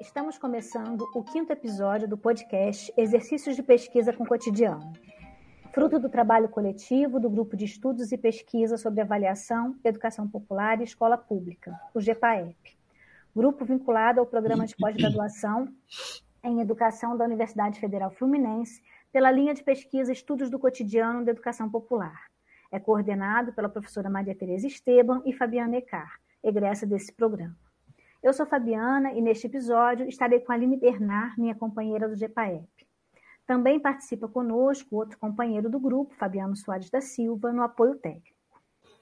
Estamos começando o quinto episódio do podcast Exercícios de Pesquisa com Cotidiano, fruto do trabalho coletivo do Grupo de Estudos e Pesquisa sobre Avaliação, Educação Popular e Escola Pública, o GEPAEP, grupo vinculado ao Programa de Pós-Graduação em Educação da Universidade Federal Fluminense, pela linha de pesquisa Estudos do Cotidiano da Educação Popular. É coordenado pela professora Maria Tereza Esteban e Fabiana Ecar, egressa desse programa. Eu sou Fabiana e neste episódio estarei com a Aline Bernard, minha companheira do GEPAEP. Também participa conosco outro companheiro do grupo, Fabiano Soares da Silva, no apoio técnico.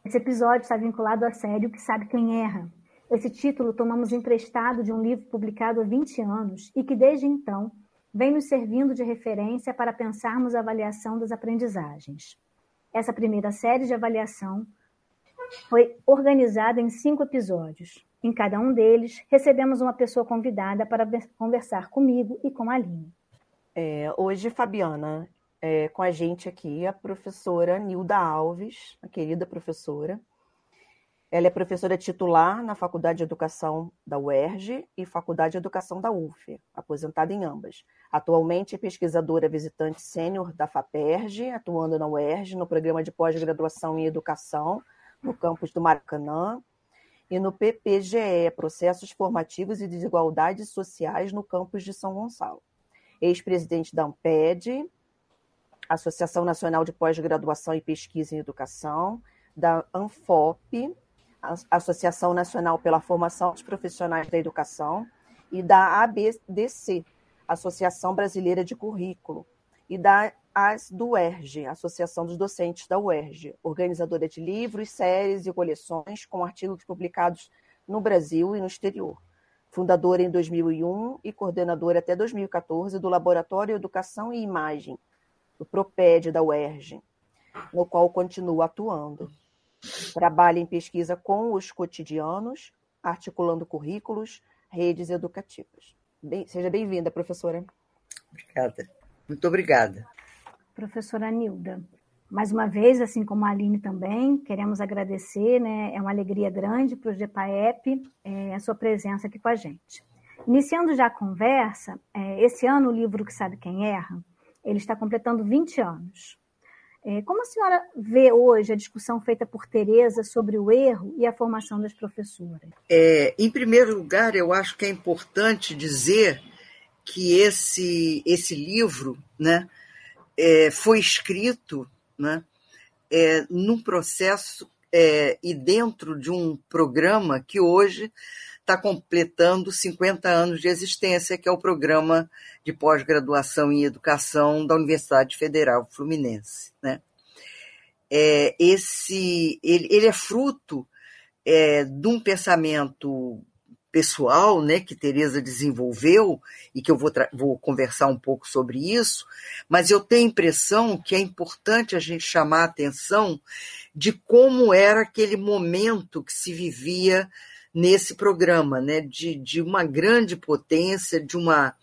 Esse episódio está vinculado à série O que Sabe Quem Erra. Esse título tomamos emprestado de um livro publicado há 20 anos e que, desde então, vem nos servindo de referência para pensarmos a avaliação das aprendizagens. Essa primeira série de avaliação foi organizada em cinco episódios. Em cada um deles, recebemos uma pessoa convidada para conversar comigo e com a Aline. É, hoje, Fabiana, é, com a gente aqui a professora Nilda Alves, a querida professora. Ela é professora titular na Faculdade de Educação da UERJ e Faculdade de Educação da UF, aposentada em ambas. Atualmente é pesquisadora visitante sênior da FAPERJ, atuando na UERJ no programa de pós-graduação em Educação, no campus do Maracanã, e no PPGE, Processos Formativos e Desigualdades Sociais no campus de São Gonçalo. Ex-presidente da AMPED, Associação Nacional de Pós-Graduação e Pesquisa em Educação, da ANFOP, Associação Nacional pela Formação dos Profissionais da Educação, e da ABDC, Associação Brasileira de Currículo, e da AS do UERJ, Associação dos Docentes da UERJ, organizadora de livros, séries e coleções com artigos publicados no Brasil e no exterior. Fundadora em 2001 e coordenadora até 2014 do Laboratório Educação e Imagem, do PROPED da UERJ, no qual continua atuando. Trabalha em pesquisa com os cotidianos, articulando currículos, redes educativas. Bem, seja bem-vinda, professora. Obrigada. Muito obrigada professora Nilda. Mais uma vez, assim como a Aline também, queremos agradecer, né? É uma alegria grande para o GEPAEP é, a sua presença aqui com a gente. Iniciando já a conversa, é, esse ano o livro Que Sabe Quem Erra, ele está completando 20 anos. É, como a senhora vê hoje a discussão feita por Tereza sobre o erro e a formação das professoras? É, em primeiro lugar, eu acho que é importante dizer que esse, esse livro, né, é, foi escrito né, é, num processo é, e dentro de um programa que hoje está completando 50 anos de existência, que é o programa de pós-graduação em educação da Universidade Federal Fluminense. Né? É, esse, ele, ele é fruto é, de um pensamento pessoal, né, que Teresa desenvolveu e que eu vou, vou conversar um pouco sobre isso, mas eu tenho a impressão que é importante a gente chamar a atenção de como era aquele momento que se vivia nesse programa, né, de, de uma grande potência, de uma,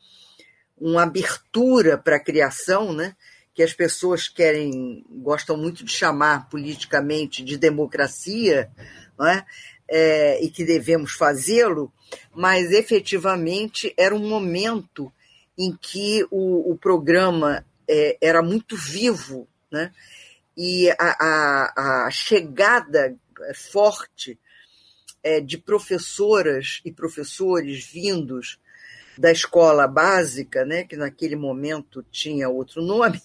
uma abertura para a criação, né, que as pessoas querem, gostam muito de chamar politicamente de democracia, não é? É, e que devemos fazê-lo, mas efetivamente era um momento em que o, o programa é, era muito vivo, né? e a, a, a chegada forte é, de professoras e professores vindos da escola básica, né, que naquele momento tinha outro nome,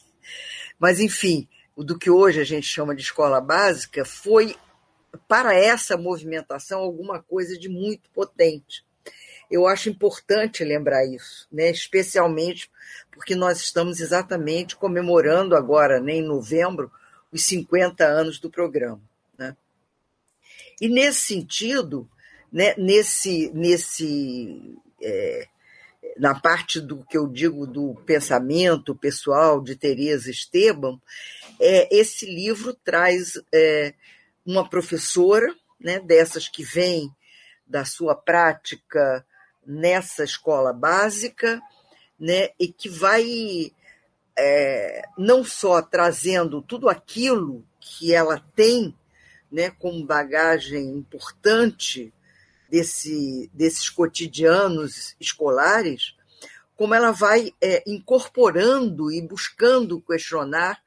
mas enfim, do que hoje a gente chama de escola básica, foi para essa movimentação alguma coisa de muito potente. Eu acho importante lembrar isso, né? especialmente porque nós estamos exatamente comemorando agora, né, em novembro, os 50 anos do programa. Né? E nesse sentido, né, nesse, nesse é, na parte do que eu digo do pensamento pessoal de Teresa Esteban, é, esse livro traz é, uma professora, né, dessas que vem da sua prática nessa escola básica, né, e que vai é, não só trazendo tudo aquilo que ela tem né, como bagagem importante desse, desses cotidianos escolares, como ela vai é, incorporando e buscando questionar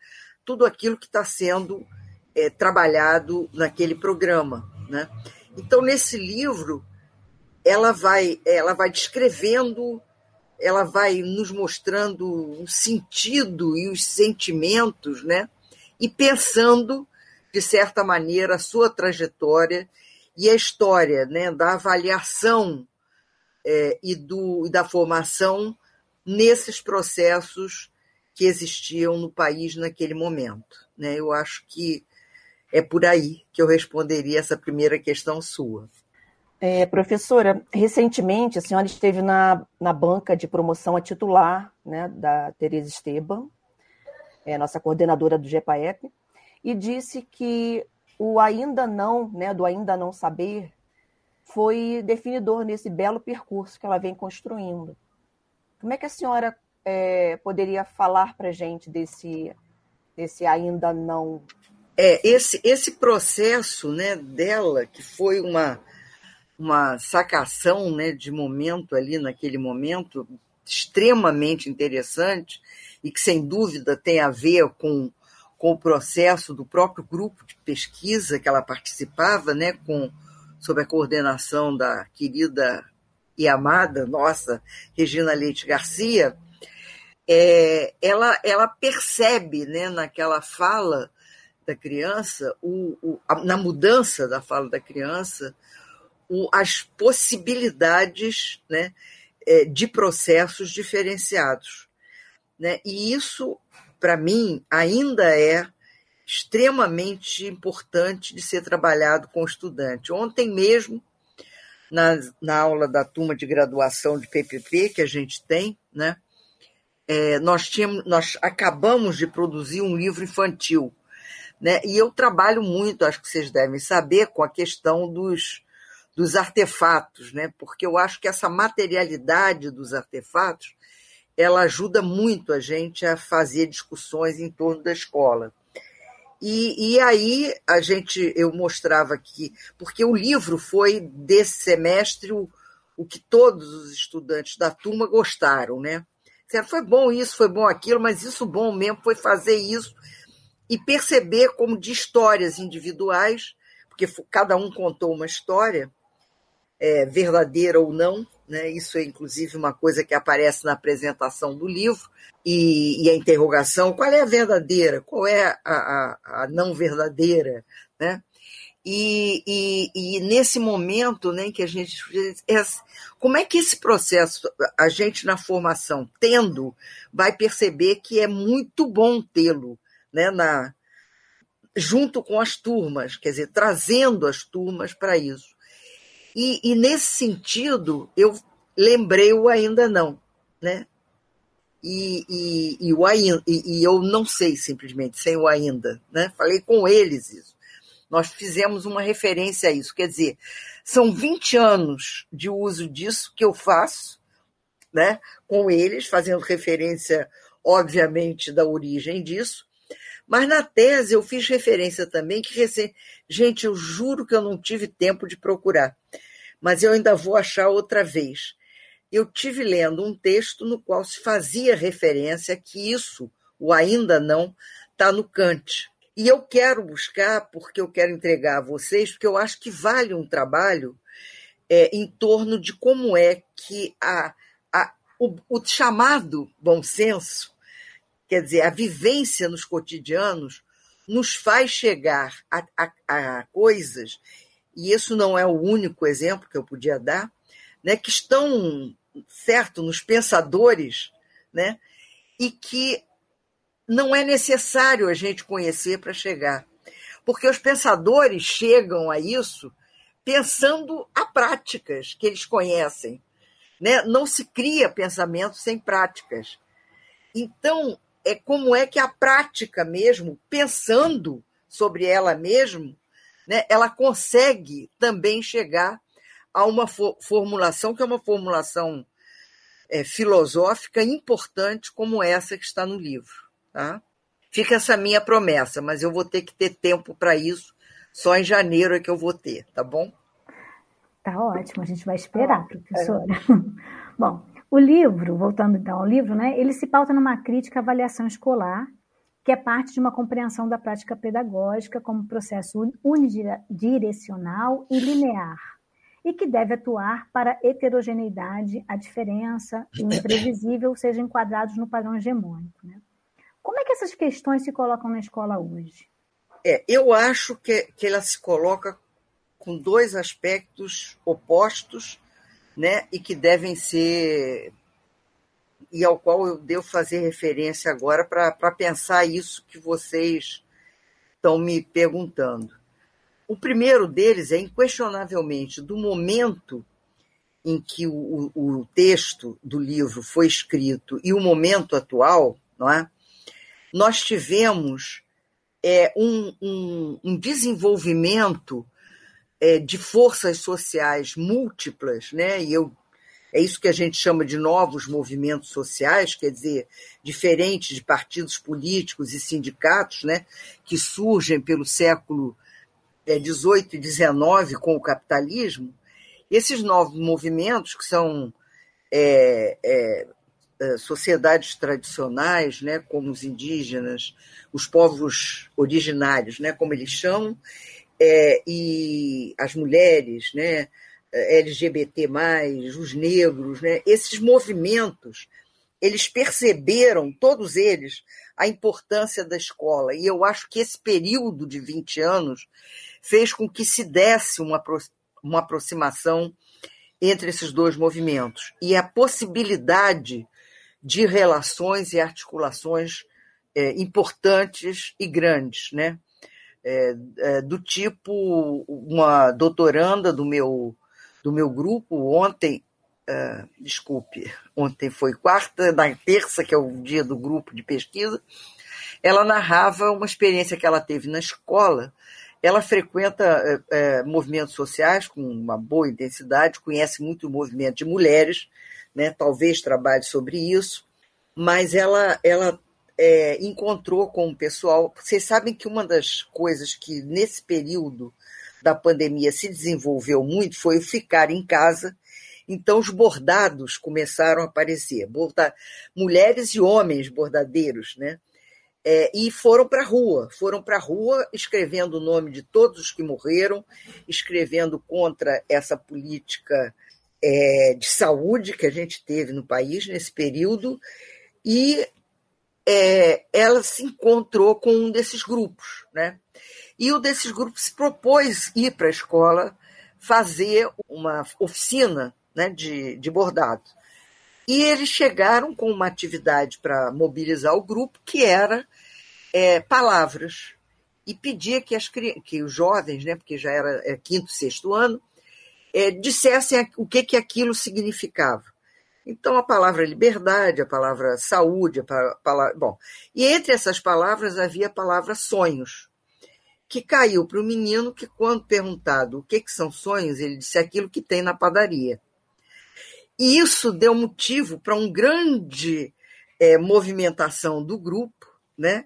tudo aquilo que está sendo é, trabalhado naquele programa. Né? Então, nesse livro, ela vai, ela vai descrevendo, ela vai nos mostrando o sentido e os sentimentos, né? e pensando, de certa maneira, a sua trajetória e a história né? da avaliação é, e, do, e da formação nesses processos que existiam no país naquele momento. Né? Eu acho que é por aí que eu responderia essa primeira questão sua. É, professora, recentemente a senhora esteve na, na banca de promoção a titular né, da Tereza Esteban, é, nossa coordenadora do GEPAEP, e disse que o ainda não, né, do ainda não saber, foi definidor nesse belo percurso que ela vem construindo. Como é que a senhora é, poderia falar para a gente desse, desse ainda não é, esse, esse processo né, dela, que foi uma, uma sacação né, de momento ali, naquele momento, extremamente interessante, e que sem dúvida tem a ver com, com o processo do próprio grupo de pesquisa que ela participava, né, com, sob a coordenação da querida e amada nossa Regina Leite Garcia, é, ela, ela percebe né, naquela fala da criança, o, o, a, na mudança da fala da criança, o, as possibilidades né, é, de processos diferenciados. Né? E isso, para mim, ainda é extremamente importante de ser trabalhado com o estudante. Ontem mesmo, na, na aula da turma de graduação de PPP que a gente tem, né, é, nós, tínhamos, nós acabamos de produzir um livro infantil né? E eu trabalho muito, acho que vocês devem saber, com a questão dos, dos artefatos, né? porque eu acho que essa materialidade dos artefatos ela ajuda muito a gente a fazer discussões em torno da escola. E, e aí a gente eu mostrava aqui, porque o livro foi desse semestre o, o que todos os estudantes da turma gostaram, né? Foi bom isso, foi bom aquilo, mas isso bom mesmo foi fazer isso e perceber como de histórias individuais, porque cada um contou uma história, é, verdadeira ou não, né? isso é inclusive uma coisa que aparece na apresentação do livro, e, e a interrogação: qual é a verdadeira, qual é a, a, a não verdadeira? Né? E, e, e, nesse momento né, que a gente. É, como é que esse processo, a gente na formação, tendo, vai perceber que é muito bom tê-lo, né, na, junto com as turmas, quer dizer, trazendo as turmas para isso. E, e, nesse sentido, eu lembrei o ainda não, né? E, e, e, o ainda, e, e eu não sei simplesmente, sem o ainda, né? Falei com eles isso. Nós fizemos uma referência a isso, quer dizer, são 20 anos de uso disso que eu faço, né? Com eles, fazendo referência, obviamente, da origem disso, mas na tese eu fiz referência também que recém. Gente, eu juro que eu não tive tempo de procurar, mas eu ainda vou achar outra vez. Eu tive lendo um texto no qual se fazia referência que isso, o ainda não, está no Kant. E eu quero buscar, porque eu quero entregar a vocês, porque eu acho que vale um trabalho é, em torno de como é que a, a, o, o chamado bom senso Quer dizer, a vivência nos cotidianos nos faz chegar a, a, a coisas, e isso não é o único exemplo que eu podia dar, né, que estão, certo, nos pensadores, né, e que não é necessário a gente conhecer para chegar. Porque os pensadores chegam a isso pensando a práticas que eles conhecem. Né? Não se cria pensamento sem práticas. Então, é como é que a prática mesmo, pensando sobre ela mesma, né, ela consegue também chegar a uma formulação que é uma formulação é, filosófica importante como essa que está no livro. Tá? Fica essa minha promessa, mas eu vou ter que ter tempo para isso. Só em janeiro é que eu vou ter, tá bom? Tá ótimo, a gente vai esperar, professora. É. Bom, o livro, voltando então ao livro, né, ele se pauta numa crítica à avaliação escolar, que é parte de uma compreensão da prática pedagógica como processo unidirecional e linear, e que deve atuar para a heterogeneidade, a diferença e o imprevisível sejam enquadrados no padrão hegemônico. Né? Como é que essas questões se colocam na escola hoje? É, eu acho que, que ela se coloca com dois aspectos opostos né, e que devem ser e ao qual eu devo fazer referência agora para pensar isso que vocês estão me perguntando. O primeiro deles é, inquestionavelmente, do momento em que o, o, texto do livro foi escrito e o momento atual, não é? nós tivemos é, um, um, um desenvolvimento é, de forças sociais múltiplas, né? e eu, é isso que a gente chama de novos movimentos sociais, quer dizer, diferentes de partidos políticos e sindicatos, né? que surgem pelo século XVIII é, e XIX com o capitalismo, esses novos movimentos, que são é, é, é, sociedades tradicionais, né, como os indígenas, os povos originários, né, como eles chamam, é, e as mulheres, né, LGBT+, os negros, né, esses movimentos, eles perceberam, todos eles, a importância da escola. E eu acho que esse período de 20 anos fez com que se desse uma, uma aproximação entre esses dois movimentos. E a possibilidade de relações e articulações é, importantes e grandes, né? É, é, do tipo uma doutoranda do meu, do meu grupo ontem, uh, desculpe, ontem foi quarta, na terça, que é o dia do grupo de pesquisa, ela narrava uma experiência que ela teve na escola. Ela frequenta é, movimentos sociais com uma boa intensidade, conhece muito o movimento de mulheres, né? talvez trabalhe sobre isso, mas ela, ela é, encontrou com o pessoal. Vocês sabem que uma das coisas que nesse período da pandemia se desenvolveu muito foi o ficar em casa. Então, os bordados começaram a aparecer, borda... mulheres e homens bordadeiros, né? É, e foram para a rua, foram para a rua escrevendo o nome de todos os que morreram, escrevendo contra essa política é, de saúde que a gente teve no país nesse período, e é, ela se encontrou com um desses grupos, né? E o desses grupos se propôs ir para a escola fazer uma oficina né, de, de bordado. E eles chegaram com uma atividade para mobilizar o grupo, que era é, palavras. E pedia que, as, que os jovens, né, porque já era é, quinto, sexto ano, é, dissessem o que, que aquilo significava. Então, a palavra liberdade, a palavra saúde, a palavra. Bom, e entre essas palavras havia a palavra sonhos, que caiu para o menino que, quando perguntado o que, que são sonhos, ele disse aquilo que tem na padaria. E isso deu motivo para uma grande é, movimentação do grupo, né?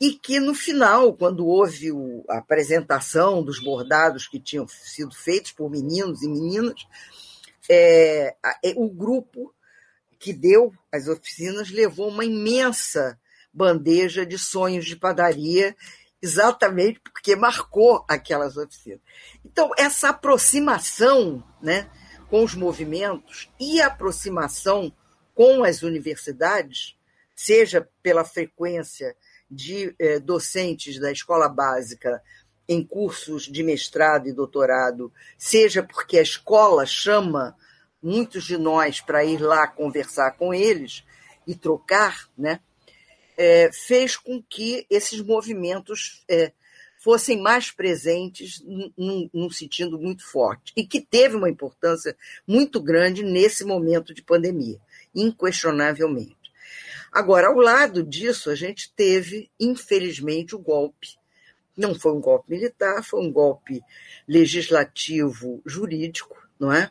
E que no final, quando houve o, a apresentação dos bordados que tinham sido feitos por meninos e meninas, é, é, o grupo que deu as oficinas levou uma imensa bandeja de sonhos de padaria, exatamente porque marcou aquelas oficinas. Então, essa aproximação né, com os movimentos e a aproximação com as universidades, seja pela frequência de eh, docentes da escola básica em cursos de mestrado e doutorado, seja porque a escola chama muitos de nós para ir lá conversar com eles e trocar, né, é, fez com que esses movimentos é, fossem mais presentes num, num sentido muito forte e que teve uma importância muito grande nesse momento de pandemia, inquestionavelmente. Agora, ao lado disso, a gente teve, infelizmente, o golpe não foi um golpe militar, foi um golpe legislativo jurídico, não é?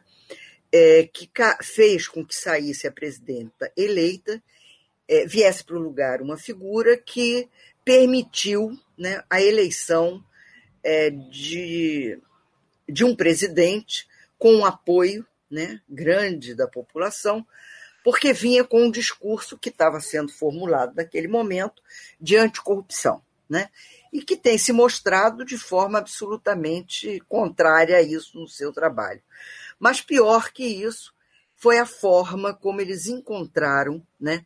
é que fez com que saísse a presidenta eleita, é, viesse para o lugar uma figura que permitiu né, a eleição é, de, de um presidente com um apoio né, grande da população, porque vinha com um discurso que estava sendo formulado naquele momento de anticorrupção, né? E que tem se mostrado de forma absolutamente contrária a isso no seu trabalho. Mas pior que isso foi a forma como eles encontraram, né?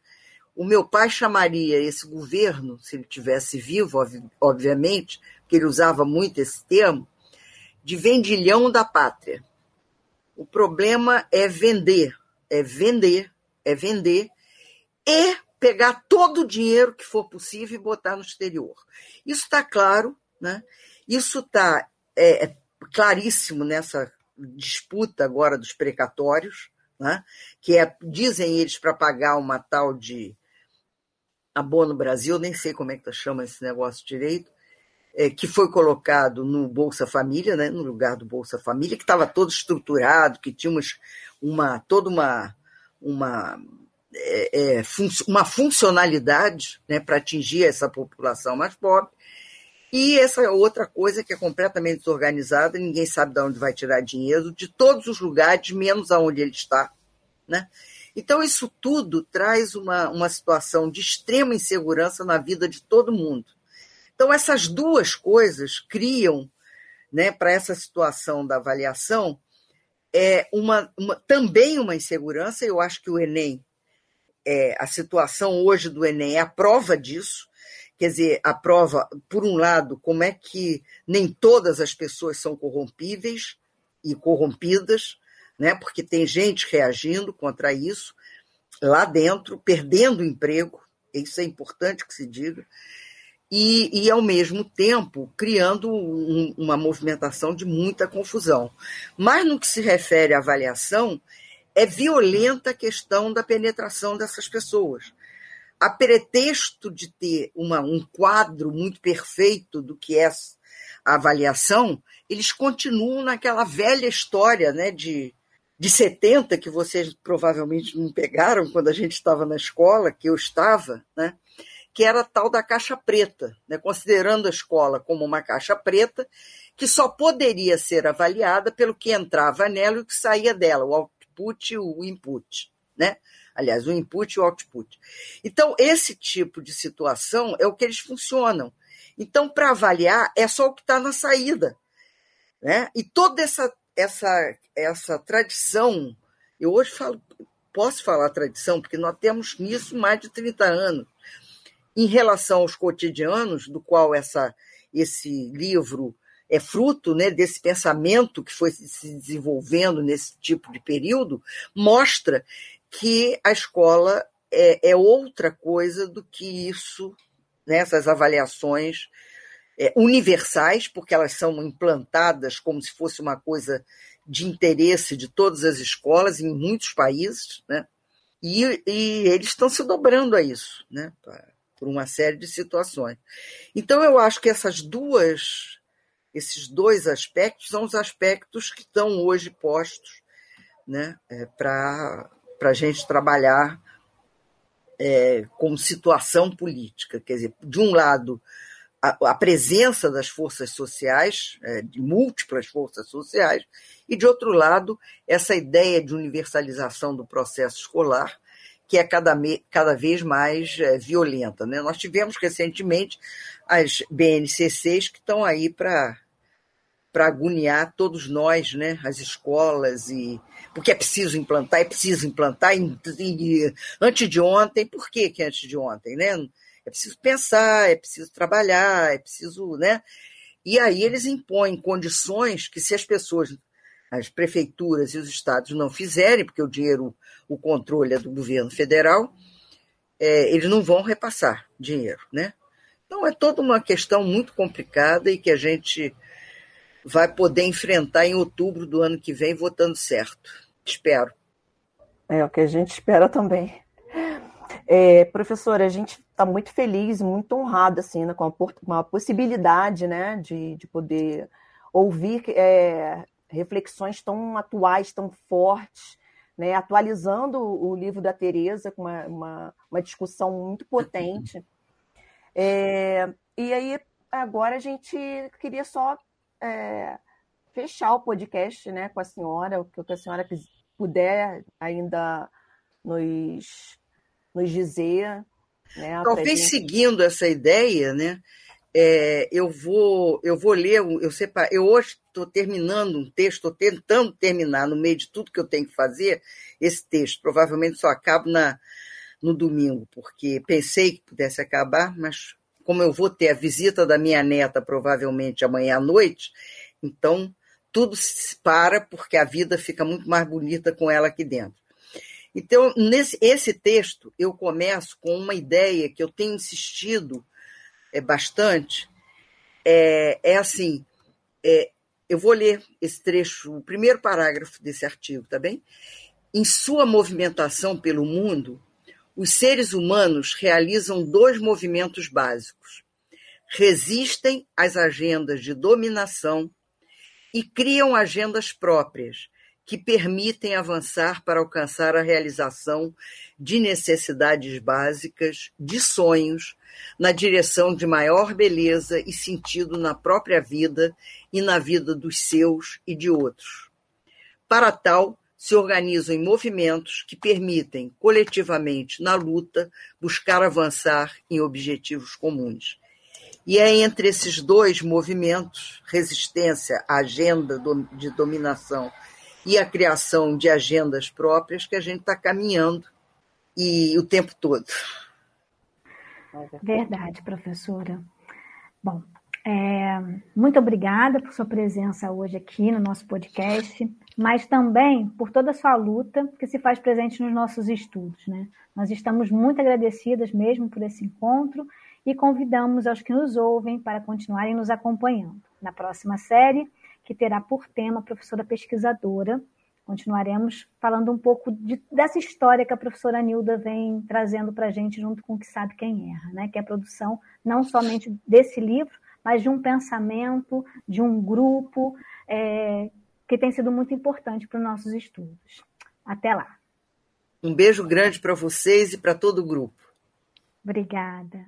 O meu pai chamaria esse governo, se ele tivesse vivo, obviamente, porque ele usava muito esse termo, de vendilhão da pátria. O problema é vender, é vender, é vender e pegar todo o dinheiro que for possível e botar no exterior. Isso está claro, né? isso está é, é, claríssimo nessa disputa agora dos precatórios, né? que é, dizem eles, para pagar uma tal de Abono Brasil, nem sei como é que chama esse negócio direito, é, que foi colocado no Bolsa Família, né, no lugar do Bolsa Família, que estava todo estruturado, que tinha uma, toda uma, uma, é, é, fun uma funcionalidade né, para atingir essa população mais pobre. E essa outra coisa que é completamente desorganizada, ninguém sabe de onde vai tirar dinheiro, de todos os lugares, menos aonde ele está. Né? Então, isso tudo traz uma, uma situação de extrema insegurança na vida de todo mundo. Então, essas duas coisas criam, né, para essa situação da avaliação, é uma, uma, também uma insegurança. Eu acho que o Enem, é, a situação hoje do Enem é a prova disso. Quer dizer, a prova, por um lado, como é que nem todas as pessoas são corrompíveis e corrompidas, né? porque tem gente reagindo contra isso lá dentro, perdendo emprego, isso é importante que se diga, e, e ao mesmo tempo criando um, uma movimentação de muita confusão. Mas no que se refere à avaliação, é violenta a questão da penetração dessas pessoas. A pretexto de ter uma, um quadro muito perfeito do que é a avaliação, eles continuam naquela velha história né, de de 70, que vocês provavelmente não pegaram quando a gente estava na escola, que eu estava, né? que era tal da caixa preta, né? considerando a escola como uma caixa preta, que só poderia ser avaliada pelo que entrava nela e o que saía dela, o output o input. Né? Aliás, o input e o output. Então, esse tipo de situação é o que eles funcionam. Então, para avaliar, é só o que está na saída. Né? E toda essa essa, essa tradição, eu hoje falo, posso falar tradição, porque nós temos nisso mais de 30 anos, em relação aos cotidianos, do qual essa, esse livro é fruto né, desse pensamento que foi se desenvolvendo nesse tipo de período, mostra que a escola é, é outra coisa do que isso, né, essas avaliações é, universais, porque elas são implantadas como se fosse uma coisa de interesse de todas as escolas em muitos países, né? E, e eles estão se dobrando a isso, né? Por uma série de situações. Então eu acho que essas duas, esses dois aspectos são os aspectos que estão hoje postos, né? É, Para a gente trabalhar é, como situação política, quer dizer, de um lado a, a presença das forças sociais, é, de múltiplas forças sociais, e, de outro lado, essa ideia de universalização do processo escolar, que é cada, cada vez mais é, violenta. Né? Nós tivemos recentemente as BNCCs que estão aí para para agoniar todos nós, né, as escolas e porque é preciso implantar, é preciso implantar e, antes de ontem, por que que antes de ontem, né? É preciso pensar, é preciso trabalhar, é preciso, né? E aí eles impõem condições que se as pessoas, as prefeituras e os estados não fizerem, porque o dinheiro, o controle é do governo federal, é, eles não vão repassar dinheiro, né? Então é toda uma questão muito complicada e que a gente vai poder enfrentar em outubro do ano que vem votando certo. Espero. É o que a gente espera também. É, professora, a gente está muito feliz, muito honrada assim, né, com, a, com a possibilidade né, de, de poder ouvir é, reflexões tão atuais, tão fortes, né, atualizando o livro da Tereza com uma, uma, uma discussão muito potente. É, e aí, agora a gente queria só é, fechar o podcast né, com a senhora, o que a senhora puder ainda nos, nos dizer. Né, Talvez gente... seguindo essa ideia, né? É, eu vou eu vou ler eu separo, eu hoje estou terminando um texto estou tentando terminar no meio de tudo que eu tenho que fazer esse texto provavelmente só acabo na no domingo porque pensei que pudesse acabar mas como eu vou ter a visita da minha neta provavelmente amanhã à noite então tudo se para porque a vida fica muito mais bonita com ela aqui dentro então nesse esse texto eu começo com uma ideia que eu tenho insistido é, bastante, é, é assim: é, eu vou ler esse trecho, o primeiro parágrafo desse artigo, tá bem? Em sua movimentação pelo mundo, os seres humanos realizam dois movimentos básicos: resistem às agendas de dominação e criam agendas próprias, que permitem avançar para alcançar a realização de necessidades básicas, de sonhos, na direção de maior beleza e sentido na própria vida e na vida dos seus e de outros. Para tal, se organizam em movimentos que permitem, coletivamente, na luta, buscar avançar em objetivos comuns. E é entre esses dois movimentos, resistência à agenda de dominação e a criação de agendas próprias, que a gente está caminhando e o tempo todo. Verdade, professora. Bom, é, muito obrigada por sua presença hoje aqui no nosso podcast, mas também por toda a sua luta que se faz presente nos nossos estudos. Né? Nós estamos muito agradecidas mesmo por esse encontro e convidamos aos que nos ouvem para continuarem nos acompanhando. Na próxima série, que terá por tema a professora pesquisadora continuaremos falando um pouco de, dessa história que a professora Nilda vem trazendo para a gente junto com o Que Sabe Quem Erra, né? que é a produção não somente desse livro, mas de um pensamento, de um grupo, é, que tem sido muito importante para os nossos estudos. Até lá. Um beijo grande para vocês e para todo o grupo. Obrigada.